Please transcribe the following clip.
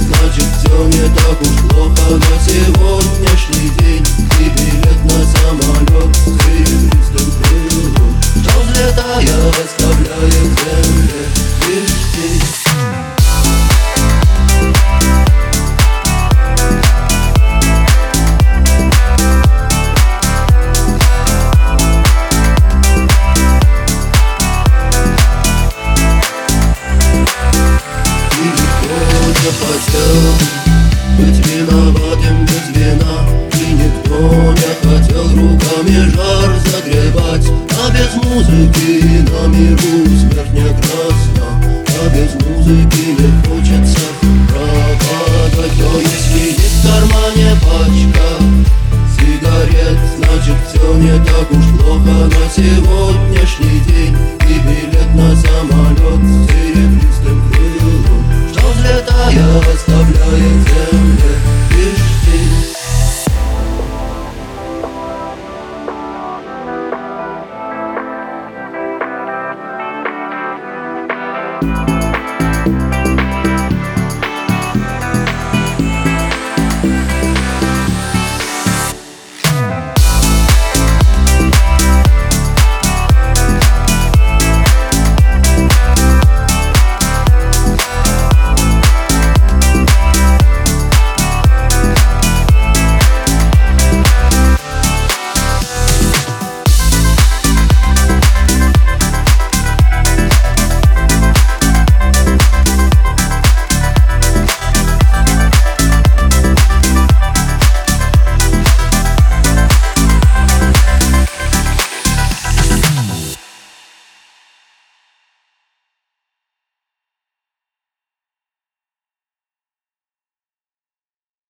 Значит все не так уж плохо. На сегодняшний день И билет на самолет с серебристым крылом Что взлетая оставляет земле лишь хотел быть виноватым без вина И никто не хотел руками жар загребать А без музыки на миру смерть не красна А без музыки не хочется пропадать Но если есть в кармане пачка сигарет Значит все не так уж плохо на сегодня.